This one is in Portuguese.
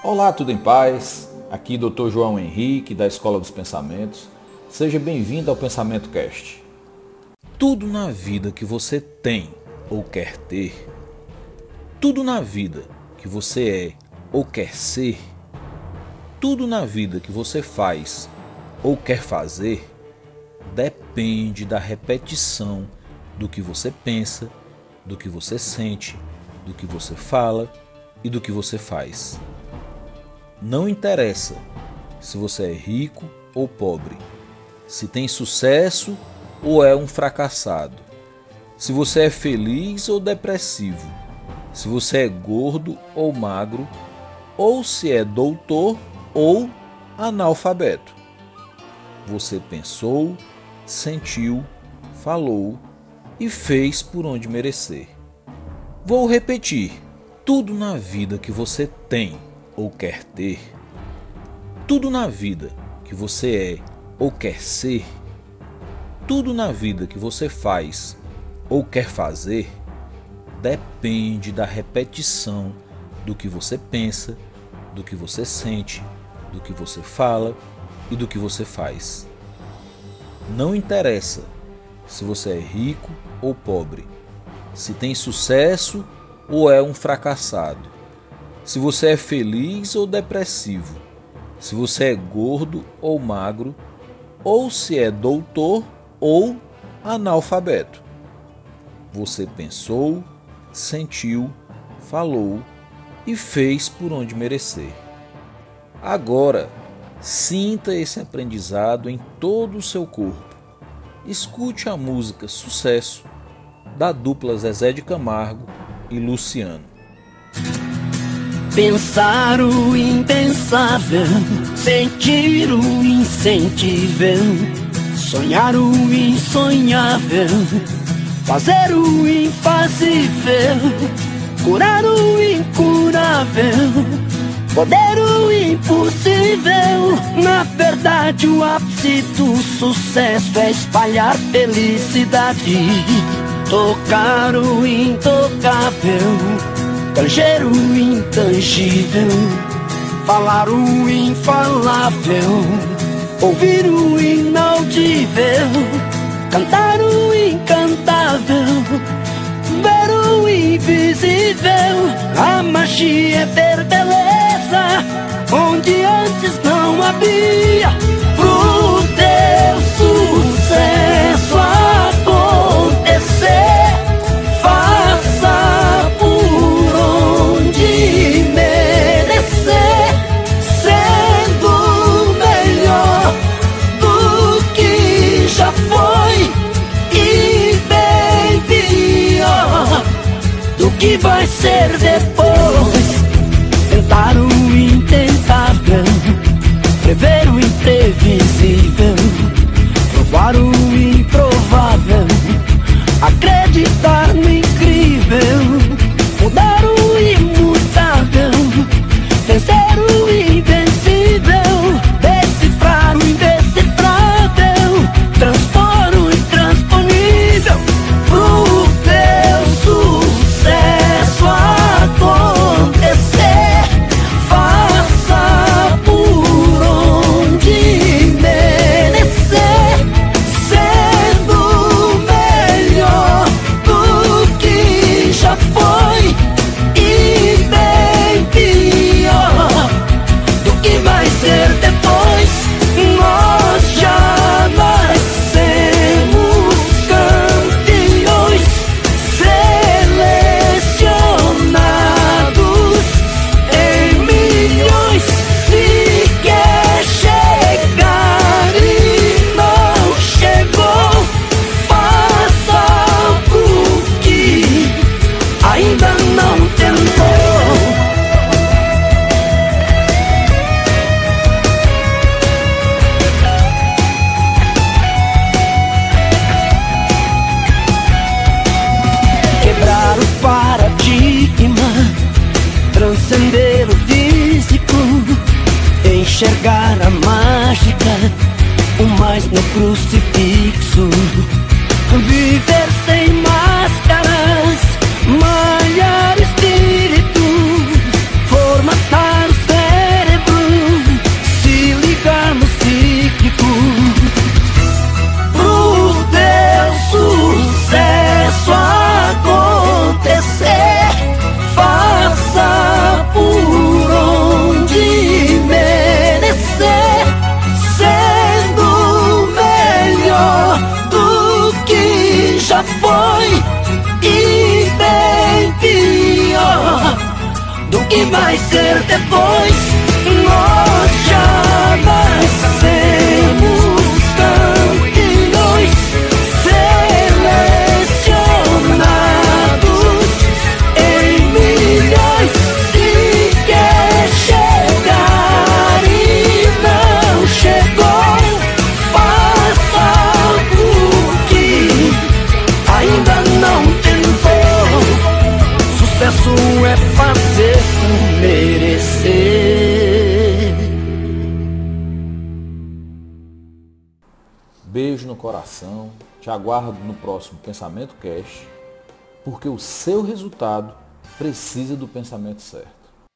Olá, tudo em paz? Aqui Dr. João Henrique, da Escola dos Pensamentos. Seja bem-vindo ao Pensamento Cast. Tudo na vida que você tem ou quer ter, tudo na vida que você é ou quer ser, tudo na vida que você faz ou quer fazer, depende da repetição do que você pensa, do que você sente, do que você fala e do que você faz. Não interessa se você é rico ou pobre, se tem sucesso ou é um fracassado, se você é feliz ou depressivo, se você é gordo ou magro, ou se é doutor ou analfabeto. Você pensou, sentiu, falou e fez por onde merecer. Vou repetir: tudo na vida que você tem ou quer ter, tudo na vida que você é ou quer ser, tudo na vida que você faz ou quer fazer, depende da repetição do que você pensa, do que você sente, do que você fala e do que você faz. Não interessa se você é rico ou pobre, se tem sucesso ou é um fracassado se você é feliz ou depressivo, se você é gordo ou magro, ou se é doutor ou analfabeto. Você pensou, sentiu, falou e fez por onde merecer. Agora, sinta esse aprendizado em todo o seu corpo. Escute a música Sucesso da dupla Zezé de Camargo e Luciano. Pensar o impensável, sentir o insensível, sonhar o insonhável, fazer o infazível, curar o incurável, poder o impossível. Na verdade, o ápice do sucesso é espalhar felicidade, tocar o intocável Estrangeiro intangível, falar o infalável, ouvir o inaudível, cantar o incantável, ver o invisível. A magia é beleza onde antes não havia. Que vai ser depois? No crucifixo, vai ser depois. Nós Beijo no coração. Te aguardo no próximo Pensamento Cash, porque o seu resultado precisa do pensamento certo.